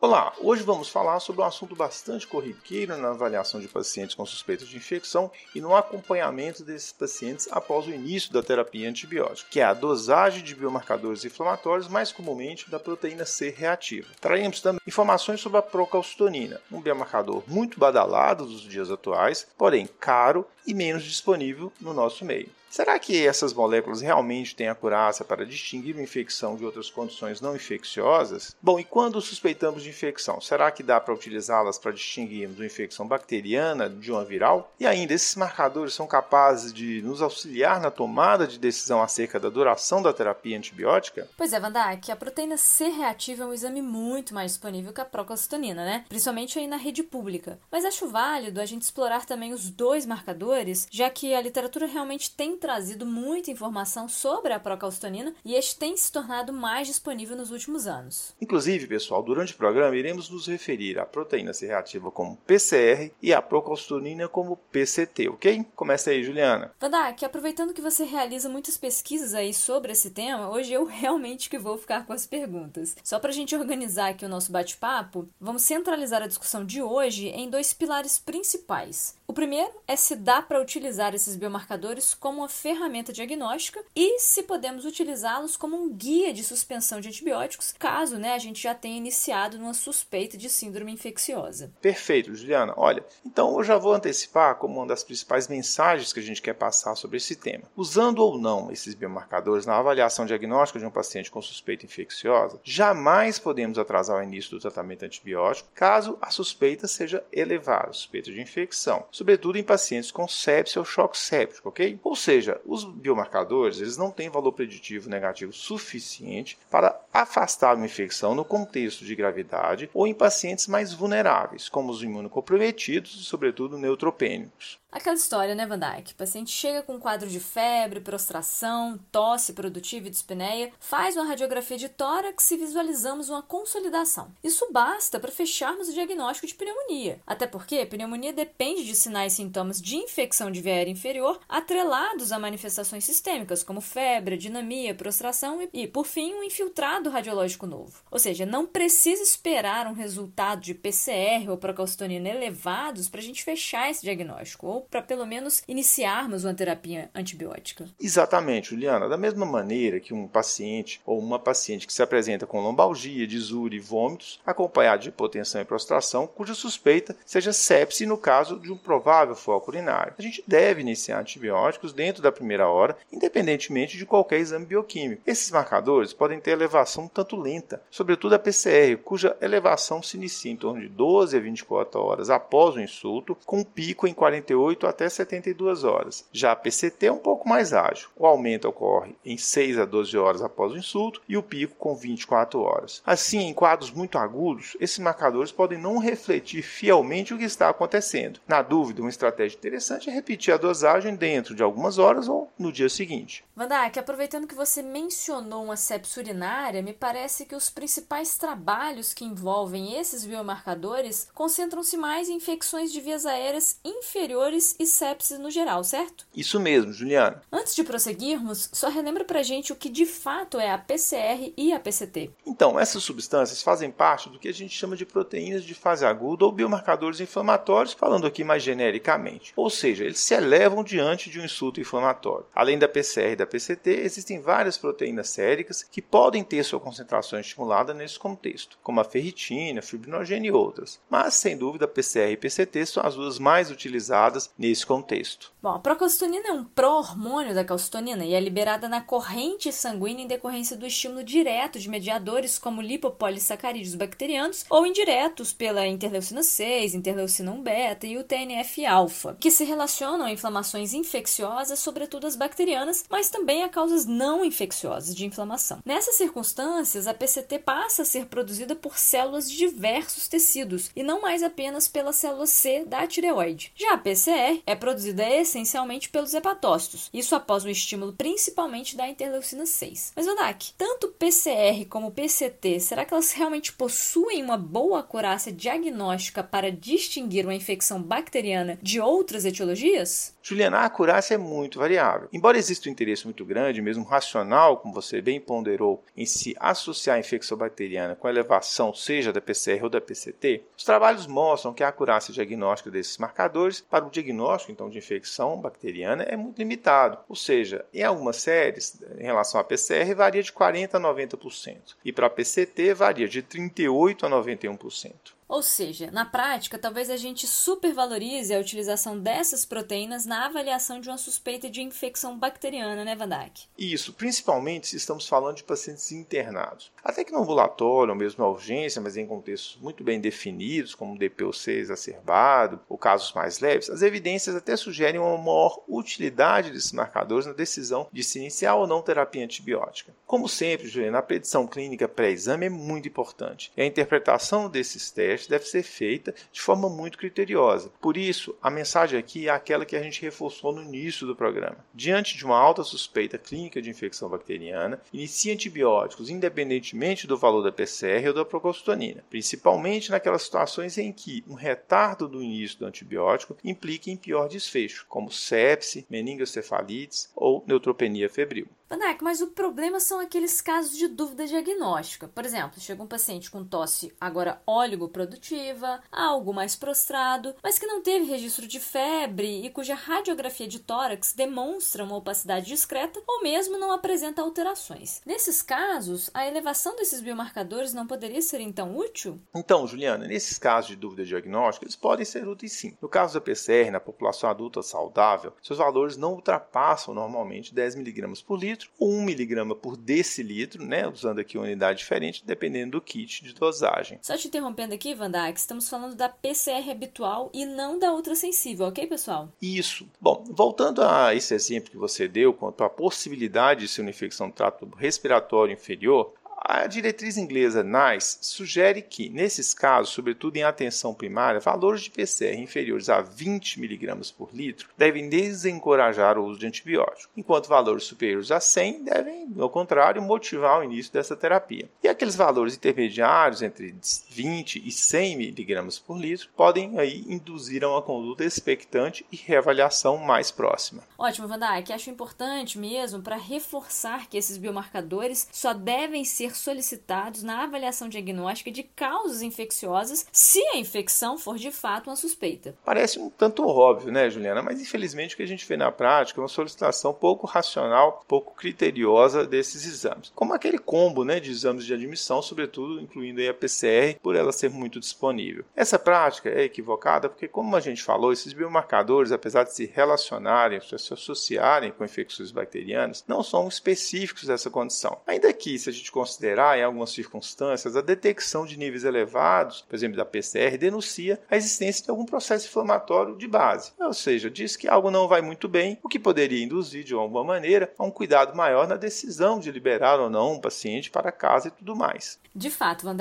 Olá, hoje vamos falar sobre um assunto bastante corriqueiro na avaliação de pacientes com suspeitas de infecção e no acompanhamento desses pacientes após o início da terapia antibiótica, que é a dosagem de biomarcadores inflamatórios, mais comumente da proteína C reativa. Traremos também informações sobre a procalcitonina, um biomarcador muito badalado dos dias atuais, porém caro e menos disponível no nosso meio. Será que essas moléculas realmente têm acurácia para distinguir uma infecção de outras condições não infecciosas? Bom, e quando suspeitamos de infecção, será que dá para utilizá-las para distinguirmos uma infecção bacteriana de uma viral? E ainda, esses marcadores são capazes de nos auxiliar na tomada de decisão acerca da duração da terapia antibiótica? Pois é, Vandak, a proteína C reativa é um exame muito mais disponível que a procalcitonina, né? Principalmente aí na rede pública. Mas acho válido a gente explorar também os dois marcadores, já que a literatura realmente tem trazido muita informação sobre a procalcitonina e este tem se tornado mais disponível nos últimos anos. Inclusive, pessoal, durante o programa iremos nos referir à proteína C reativa como PCR e à procalcitonina como PCT, ok? Começa aí, Juliana. Vandak, aproveitando que você realiza muitas pesquisas aí sobre esse tema, hoje eu realmente que vou ficar com as perguntas. Só para a gente organizar aqui o nosso bate-papo, vamos centralizar a discussão de hoje em dois pilares principais. O primeiro é se dá para utilizar esses biomarcadores como ferramenta diagnóstica e se podemos utilizá-los como um guia de suspensão de antibióticos, caso né, a gente já tenha iniciado numa suspeita de síndrome infecciosa. Perfeito, Juliana. Olha, então eu já vou antecipar como uma das principais mensagens que a gente quer passar sobre esse tema. Usando ou não esses biomarcadores na avaliação diagnóstica de um paciente com suspeita infecciosa, jamais podemos atrasar o início do tratamento antibiótico caso a suspeita seja elevada, suspeita de infecção sobretudo em pacientes com sepsia ou choque séptico, ok? Ou seja, os biomarcadores eles não têm valor preditivo negativo suficiente para afastar uma infecção no contexto de gravidade ou em pacientes mais vulneráveis, como os imunocomprometidos e, sobretudo, neutropênicos. Aquela história, né, Van Dyke? O paciente chega com um quadro de febre, prostração, tosse produtiva e dispneia, faz uma radiografia de tórax e visualizamos uma consolidação. Isso basta para fecharmos o diagnóstico de pneumonia. Até porque pneumonia depende de sinais e sintomas de infecção de via aérea inferior atrelados a manifestações sistêmicas, como febre, dinamia, prostração e, por fim, um infiltrado radiológico novo. Ou seja, não precisa esperar um resultado de PCR ou procalcitonina elevados para a gente fechar esse diagnóstico ou para pelo menos iniciarmos uma terapia antibiótica. Exatamente, Juliana. Da mesma maneira que um paciente ou uma paciente que se apresenta com lombalgia, disúria e vômitos, acompanhado de hipotensão e prostração, cuja suspeita seja sepse no caso de um provável foco urinário. A gente deve iniciar antibióticos dentro da primeira hora, independentemente de qualquer exame bioquímico. Esses marcadores podem ter elevação tanto lenta, sobretudo a PCR, cuja elevação se inicia em torno de 12 a 24 horas após o insulto, com um pico em 48 48 até 72 horas. Já a PCT é um pouco mais ágil. O aumento ocorre em 6 a 12 horas após o insulto e o pico com 24 horas. Assim, em quadros muito agudos, esses marcadores podem não refletir fielmente o que está acontecendo. Na dúvida, uma estratégia interessante é repetir a dosagem dentro de algumas horas ou no dia seguinte. Vandak, aproveitando que você mencionou uma sepsia urinária, me parece que os principais trabalhos que envolvem esses biomarcadores concentram-se mais em infecções de vias aéreas inferiores e sepsis no geral, certo? Isso mesmo, Juliana. Antes de prosseguirmos, só relembra pra gente o que de fato é a PCR e a PCT. Então, essas substâncias fazem parte do que a gente chama de proteínas de fase aguda ou biomarcadores inflamatórios, falando aqui mais genericamente. Ou seja, eles se elevam diante de um insulto inflamatório. Além da PCR e da PCT, existem várias proteínas séricas que podem ter sua concentração estimulada nesse contexto, como a ferritina, fibrinogênio e outras. Mas, sem dúvida, a PCR e PCT são as duas mais utilizadas nesse contexto. Bom, a procalcitonina é um pró-hormônio da calcitonina e é liberada na corrente sanguínea em decorrência do estímulo direto de mediadores como lipopolissacarídeos bacterianos ou indiretos pela interleucina 6, interleucina 1 beta e o TNF-alfa, que se relacionam a inflamações infecciosas, sobretudo as bacterianas, mas também a causas não infecciosas de inflamação. Nessas circunstâncias, a PCT passa a ser produzida por células de diversos tecidos e não mais apenas pela célula C da tireoide. Já a PCR PCR é produzida essencialmente pelos hepatócitos, isso após o estímulo principalmente da interleucina 6. Mas, Vadak, tanto PCR como PCT, será que elas realmente possuem uma boa acurácia diagnóstica para distinguir uma infecção bacteriana de outras etiologias? Juliana, a acurácia é muito variável. Embora exista um interesse muito grande, mesmo racional, como você bem ponderou, em se associar a infecção bacteriana com a elevação, seja da PCR ou da PCT, os trabalhos mostram que a acurácia diagnóstica desses marcadores para o diagnóstico então de infecção bacteriana é muito limitado. Ou seja, em algumas séries, em relação à PCR, varia de 40 a 90%, e para a PCT varia de 38 a 91%. Ou seja, na prática, talvez a gente supervalorize a utilização dessas proteínas na avaliação de uma suspeita de infecção bacteriana, né, Vandak? Isso, principalmente se estamos falando de pacientes internados. Até que no ambulatório, ou mesmo na urgência, mas em contextos muito bem definidos, como DPOC exacerbado ou casos mais leves, as evidências até sugerem uma maior utilidade desses marcadores na decisão de se iniciar ou não terapia antibiótica. Como sempre, Juliana, a predição clínica pré-exame é muito importante e a interpretação desses testes deve ser feita de forma muito criteriosa. Por isso, a mensagem aqui é aquela que a gente reforçou no início do programa. Diante de uma alta suspeita clínica de infecção bacteriana, inicie antibióticos independentemente do valor da PCR ou da procalcitonina, principalmente naquelas situações em que um retardo do início do antibiótico implique em pior desfecho, como sepse, meningocefalites ou neutropenia febril. Vanak, mas o problema são aqueles casos de dúvida diagnóstica. Por exemplo, chega um paciente com tosse agora óligo-produtiva, algo mais prostrado, mas que não teve registro de febre e cuja radiografia de tórax demonstra uma opacidade discreta ou mesmo não apresenta alterações. Nesses casos, a elevação desses biomarcadores não poderia ser então útil? Então, Juliana, nesses casos de dúvida diagnóstica, eles podem ser úteis sim. No caso da PCR, na população adulta saudável, seus valores não ultrapassam normalmente 10 mg por litro litro, 1 miligrama por decilitro, né, usando aqui uma unidade diferente, dependendo do kit de dosagem. Só te interrompendo aqui, Vandak, estamos falando da PCR habitual e não da ultra sensível, ok, pessoal? Isso. Bom, voltando a esse exemplo que você deu quanto à possibilidade de ser uma infecção do trato respiratório inferior, a diretriz inglesa NICE sugere que, nesses casos, sobretudo em atenção primária, valores de PCR inferiores a 20 mg por litro devem desencorajar o uso de antibiótico, enquanto valores superiores a 100 devem, ao contrário, motivar o início dessa terapia. E aqueles valores intermediários entre 20 e 100 mg por litro podem aí induzir a uma conduta expectante e reavaliação mais próxima. Ótimo, Vandai, acho importante mesmo para reforçar que esses biomarcadores só devem ser solicitados na avaliação diagnóstica de causas infecciosas se a infecção for de fato uma suspeita. Parece um tanto óbvio, né, Juliana? Mas infelizmente o que a gente vê na prática é uma solicitação pouco racional, pouco criteriosa desses exames. Como aquele combo né, de exames de admissão, sobretudo incluindo a PCR, por ela ser muito disponível. Essa prática é equivocada porque, como a gente falou, esses biomarcadores, apesar de se relacionarem, se associarem com infecções bacterianas, não são específicos dessa condição. Ainda que, se a gente considerar considerar, em algumas circunstâncias, a detecção de níveis elevados, por exemplo, da PCR, denuncia a existência de algum processo inflamatório de base. Ou seja, diz que algo não vai muito bem, o que poderia induzir, de alguma maneira, a um cuidado maior na decisão de liberar ou não um paciente para casa e tudo mais. De fato, Van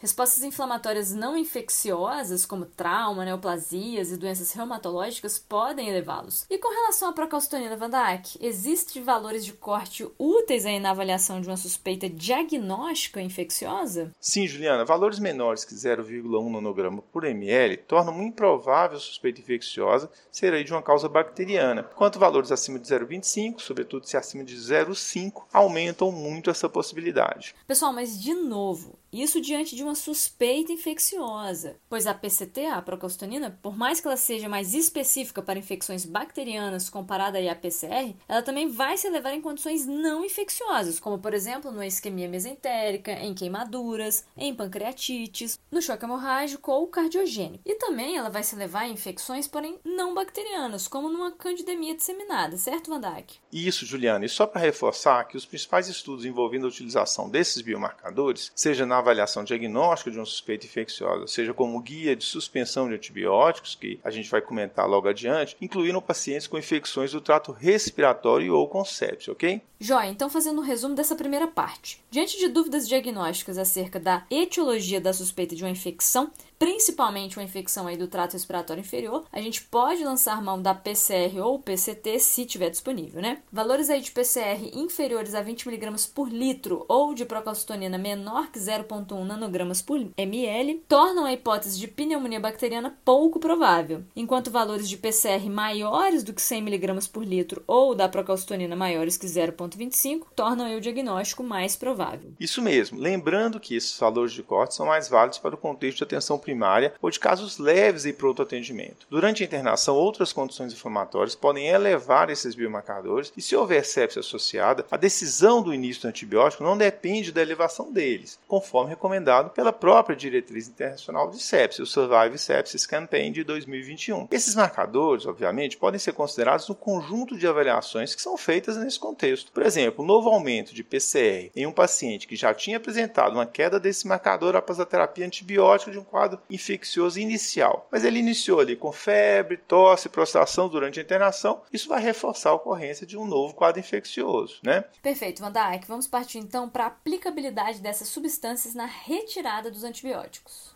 respostas inflamatórias não infecciosas, como trauma, neoplasias e doenças reumatológicas, podem elevá-los. E com relação à procalcitonina, Van existem valores de corte úteis aí na avaliação de uma suspeita diagnóstica infecciosa? Sim, Juliana. Valores menores que 0,1 nanograma por ml tornam muito improvável a suspeita infecciosa ser aí de uma causa bacteriana, enquanto valores acima de 0,25, sobretudo se acima de 0,5, aumentam muito essa possibilidade. Pessoal, mas de novo, isso diante de uma suspeita infecciosa, pois a PCT, a procalcitonina, por mais que ela seja mais específica para infecções bacterianas comparada à PCR, ela também vai se elevar em condições não infecciosas, como por exemplo na isquemia mesentérica, em queimaduras, em pancreatites, no choque hemorrágico ou cardiogênico. E também ela vai se elevar em infecções, porém não bacterianas, como numa candidemia disseminada, certo, Van Dijk? Isso, Juliana. E só para reforçar que os principais estudos envolvendo a utilização desses biomarcadores, seja na avaliação diagnóstica de uma suspeita infecciosa, seja como guia de suspensão de antibióticos, que a gente vai comentar logo adiante, incluíram pacientes com infecções do trato respiratório ou com sepsis, ok? Joia, então fazendo um resumo dessa primeira parte. Diante de dúvidas diagnósticas acerca da etiologia da suspeita de uma infecção, principalmente uma infecção aí do trato respiratório inferior, a gente pode lançar mão da PCR ou PCT se tiver disponível, né? Valores aí de PCR inferiores a 20 mg por litro ou de procalcitonina menor que 0,1 nanogramas por ml tornam a hipótese de pneumonia bacteriana pouco provável, enquanto valores de PCR maiores do que 100 mg por litro ou da procalcitonina maiores que 0,25 tornam o diagnóstico mais provável. Isso mesmo, lembrando que esses valores de corte são mais válidos para o contexto de atenção primária ou de casos leves e pronto atendimento. Durante a internação, outras condições inflamatórias podem elevar esses biomarcadores e se houver sepse associada, a decisão do início do antibiótico não depende da elevação deles, conforme recomendado pela própria diretriz internacional de sepse, o Survive Sepsis Campaign de 2021. Esses marcadores, obviamente, podem ser considerados no conjunto de avaliações que são feitas nesse contexto. Por exemplo, o novo aumento de PCR em um paciente que já tinha apresentado uma queda desse marcador após a terapia antibiótica de um quadro infeccioso inicial. Mas ele iniciou ali com febre, tosse, prostração durante a internação. Isso vai reforçar a ocorrência de um novo quadro infeccioso, né? Perfeito, Van Dijk. Vamos partir então para a aplicabilidade dessas substâncias na retirada dos antibióticos.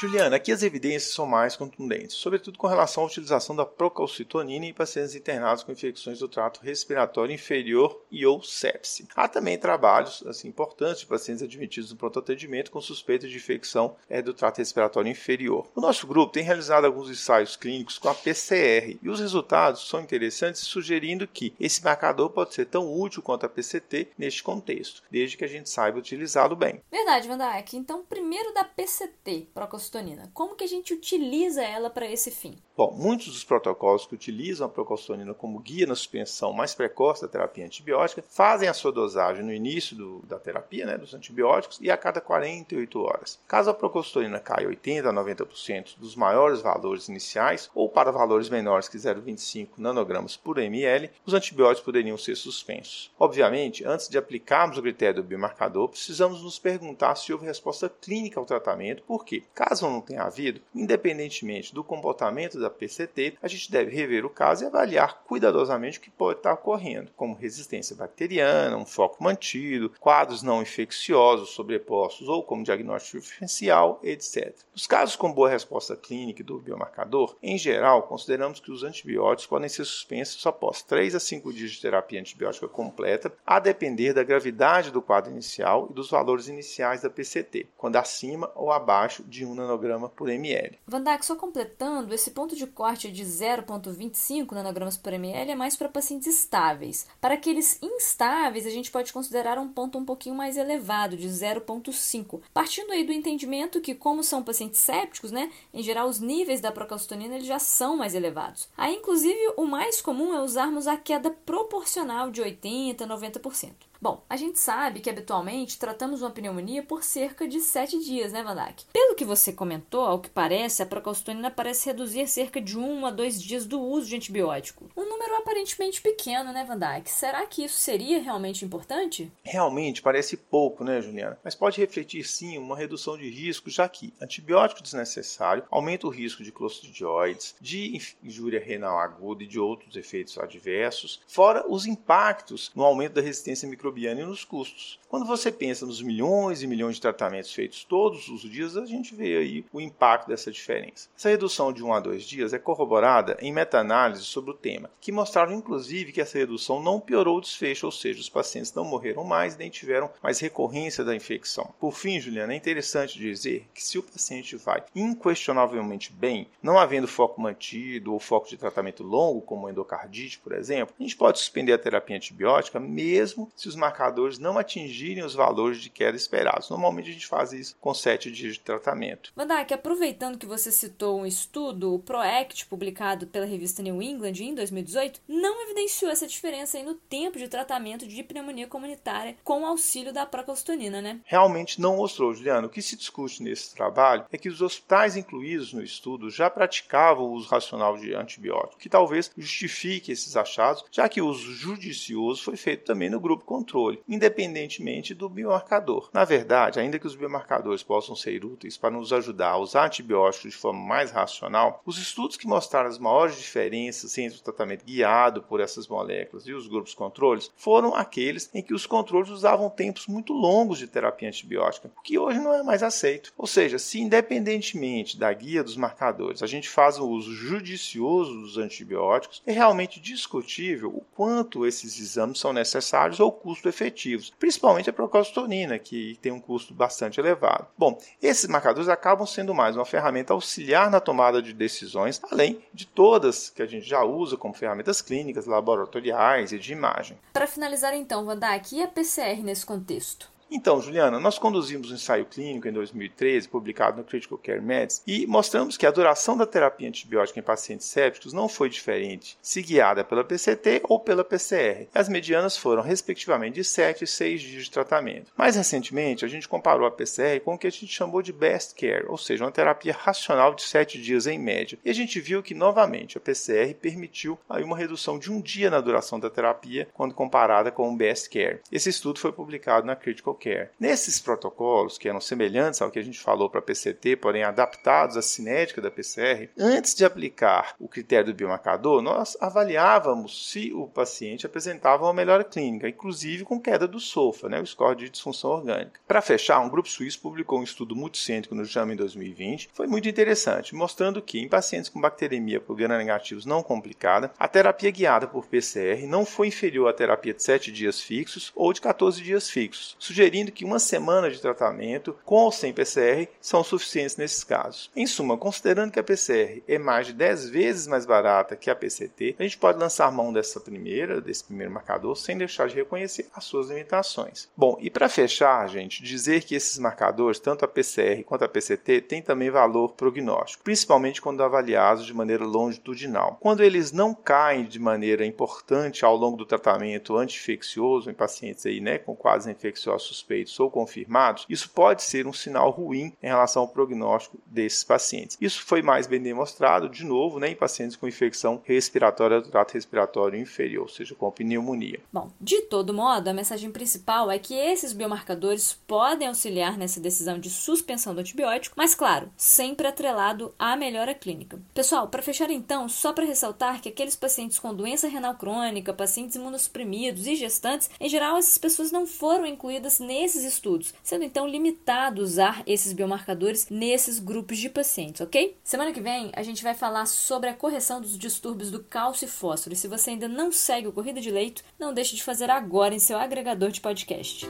Juliana, aqui as evidências são mais contundentes, sobretudo com relação à utilização da procalcitonina em pacientes internados com infecções do trato respiratório inferior e ou sepse. Há também trabalhos assim, importantes de pacientes admitidos no pronto atendimento com suspeita de infecção é, do trato respiratório inferior. O nosso grupo tem realizado alguns ensaios clínicos com a PCR e os resultados são interessantes, sugerindo que esse marcador pode ser tão útil quanto a PCT neste contexto, desde que a gente saiba utilizá-lo bem. Verdade, Van Dijk. Então, primeiro da PCT, procalcitonina como que a gente utiliza ela para esse fim? Bom, muitos dos protocolos que utilizam a procalcitonina como guia na suspensão mais precoce da terapia antibiótica fazem a sua dosagem no início do, da terapia, né, dos antibióticos, e a cada 48 horas. Caso a procalcitonina caia 80 a 90% dos maiores valores iniciais ou para valores menores que 0,25 nanogramas por ml, os antibióticos poderiam ser suspensos. Obviamente, antes de aplicarmos o critério do biomarcador, precisamos nos perguntar se houve resposta clínica ao tratamento, porque, caso Caso não tenha havido, independentemente do comportamento da PCT, a gente deve rever o caso e avaliar cuidadosamente o que pode estar ocorrendo, como resistência bacteriana, um foco mantido, quadros não infecciosos sobrepostos ou como diagnóstico diferencial, etc. Nos casos com boa resposta clínica do biomarcador, em geral, consideramos que os antibióticos podem ser suspensos após 3 a 5 dias de terapia antibiótica completa, a depender da gravidade do quadro inicial e dos valores iniciais da PCT, quando acima ou abaixo de 1 nanograma por ml. Van Dijk, só completando, esse ponto de corte de 0,25 nanogramas por ml é mais para pacientes estáveis. Para aqueles instáveis, a gente pode considerar um ponto um pouquinho mais elevado, de 0,5. Partindo aí do entendimento que, como são pacientes sépticos, né, em geral os níveis da procalcitonina eles já são mais elevados. Aí, inclusive, o mais comum é usarmos a queda proporcional de 80% a 90%. Bom, a gente sabe que habitualmente tratamos uma pneumonia por cerca de 7 dias, né, Vandak? Pelo que você comentou, ao que parece, a procalcitonina parece reduzir cerca de 1 a 2 dias do uso de antibiótico. Um número aparentemente pequeno, né, Vandak? Será que isso seria realmente importante? Realmente parece pouco, né, Juliana? Mas pode refletir sim uma redução de risco, já que antibiótico desnecessário aumenta o risco de clostridioides, de injúria renal aguda e de outros efeitos adversos, fora os impactos no aumento da resistência microbiana e nos custos. Quando você pensa nos milhões e milhões de tratamentos feitos todos os dias, a gente vê aí o impacto dessa diferença. Essa redução de 1 a 2 dias é corroborada em meta-análises sobre o tema, que mostraram inclusive que essa redução não piorou o desfecho, ou seja, os pacientes não morreram mais nem tiveram mais recorrência da infecção. Por fim, Juliana, é interessante dizer que se o paciente vai inquestionavelmente bem, não havendo foco mantido ou foco de tratamento longo, como endocardite, por exemplo, a gente pode suspender a terapia antibiótica mesmo se os marcadores não atingirem os valores de queda esperados. Normalmente a gente faz isso com 7 dias de tratamento. Mandak, aproveitando que você citou um estudo, o PROACT, publicado pela revista New England em 2018, não evidenciou essa diferença aí no tempo de tratamento de pneumonia comunitária com o auxílio da procalcitonina, né? Realmente não mostrou, Juliano. O que se discute nesse trabalho é que os hospitais incluídos no estudo já praticavam o uso racional de antibióticos, que talvez justifique esses achados, já que o uso judicioso foi feito também no grupo controle controle, independentemente do biomarcador. Na verdade, ainda que os biomarcadores possam ser úteis para nos ajudar a usar antibióticos de forma mais racional, os estudos que mostraram as maiores diferenças entre o tratamento guiado por essas moléculas e os grupos controles foram aqueles em que os controles usavam tempos muito longos de terapia antibiótica, o que hoje não é mais aceito. Ou seja, se independentemente da guia dos marcadores a gente faz um uso judicioso dos antibióticos, é realmente discutível o quanto esses exames são necessários ou custo efetivos, principalmente a procalcitonina, que tem um custo bastante elevado. Bom, esses marcadores acabam sendo mais uma ferramenta auxiliar na tomada de decisões, além de todas que a gente já usa como ferramentas clínicas, laboratoriais e de imagem. Para finalizar então, Wanda, aqui é a PCR nesse contexto? Então, Juliana, nós conduzimos um ensaio clínico em 2013, publicado no Critical Care Medicine, e mostramos que a duração da terapia antibiótica em pacientes sépticos não foi diferente, se guiada pela PCT ou pela PCR. As medianas foram, respectivamente, de 7 e 6 dias de tratamento. Mais recentemente, a gente comparou a PCR com o que a gente chamou de Best Care, ou seja, uma terapia racional de 7 dias em média. E a gente viu que, novamente, a PCR permitiu aí uma redução de um dia na duração da terapia quando comparada com o Best Care. Esse estudo foi publicado na Critical Care. Nesses protocolos, que eram semelhantes ao que a gente falou para a PCT, porém adaptados à cinética da PCR, antes de aplicar o critério do biomarcador, nós avaliávamos se o paciente apresentava uma melhora clínica, inclusive com queda do SOFA, né, o score de disfunção orgânica. Para fechar, um grupo suíço publicou um estudo multicêntrico no JAMA em 2020. Foi muito interessante, mostrando que em pacientes com bacteremia por gram-negativos não complicada, a terapia guiada por PCR não foi inferior à terapia de 7 dias fixos ou de 14 dias fixos, sugerindo sugerindo que uma semana de tratamento com ou sem PCR são suficientes nesses casos. Em suma, considerando que a PCR é mais de 10 vezes mais barata que a PCT, a gente pode lançar mão dessa primeira, desse primeiro marcador, sem deixar de reconhecer as suas limitações. Bom, e para fechar, gente, dizer que esses marcadores, tanto a PCR quanto a PCT, têm também valor prognóstico, principalmente quando avaliados de maneira longitudinal. Quando eles não caem de maneira importante ao longo do tratamento anti-infeccioso em pacientes aí, né, com quadros infecciosos suspeitos ou confirmados, isso pode ser um sinal ruim em relação ao prognóstico desses pacientes. Isso foi mais bem demonstrado, de novo, né, em pacientes com infecção respiratória do trato respiratório inferior, ou seja, com pneumonia. Bom, de todo modo, a mensagem principal é que esses biomarcadores podem auxiliar nessa decisão de suspensão do antibiótico, mas claro, sempre atrelado à melhora clínica. Pessoal, para fechar então, só para ressaltar que aqueles pacientes com doença renal crônica, pacientes imunossuprimidos e gestantes, em geral essas pessoas não foram incluídas nesses estudos, sendo então limitado usar esses biomarcadores nesses grupos de pacientes, ok? Semana que vem a gente vai falar sobre a correção dos distúrbios do cálcio e fósforo. E se você ainda não segue o Corrida de Leito, não deixe de fazer agora em seu agregador de podcast.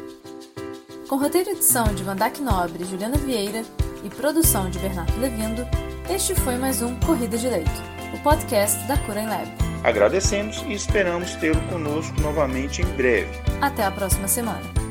Com roteiro e edição de Vandac Nobre e Juliana Vieira e produção de Bernardo Levindo, este foi mais um Corrida de Leito, o podcast da Cura em Lab. Agradecemos e esperamos tê-lo conosco novamente em breve. Até a próxima semana.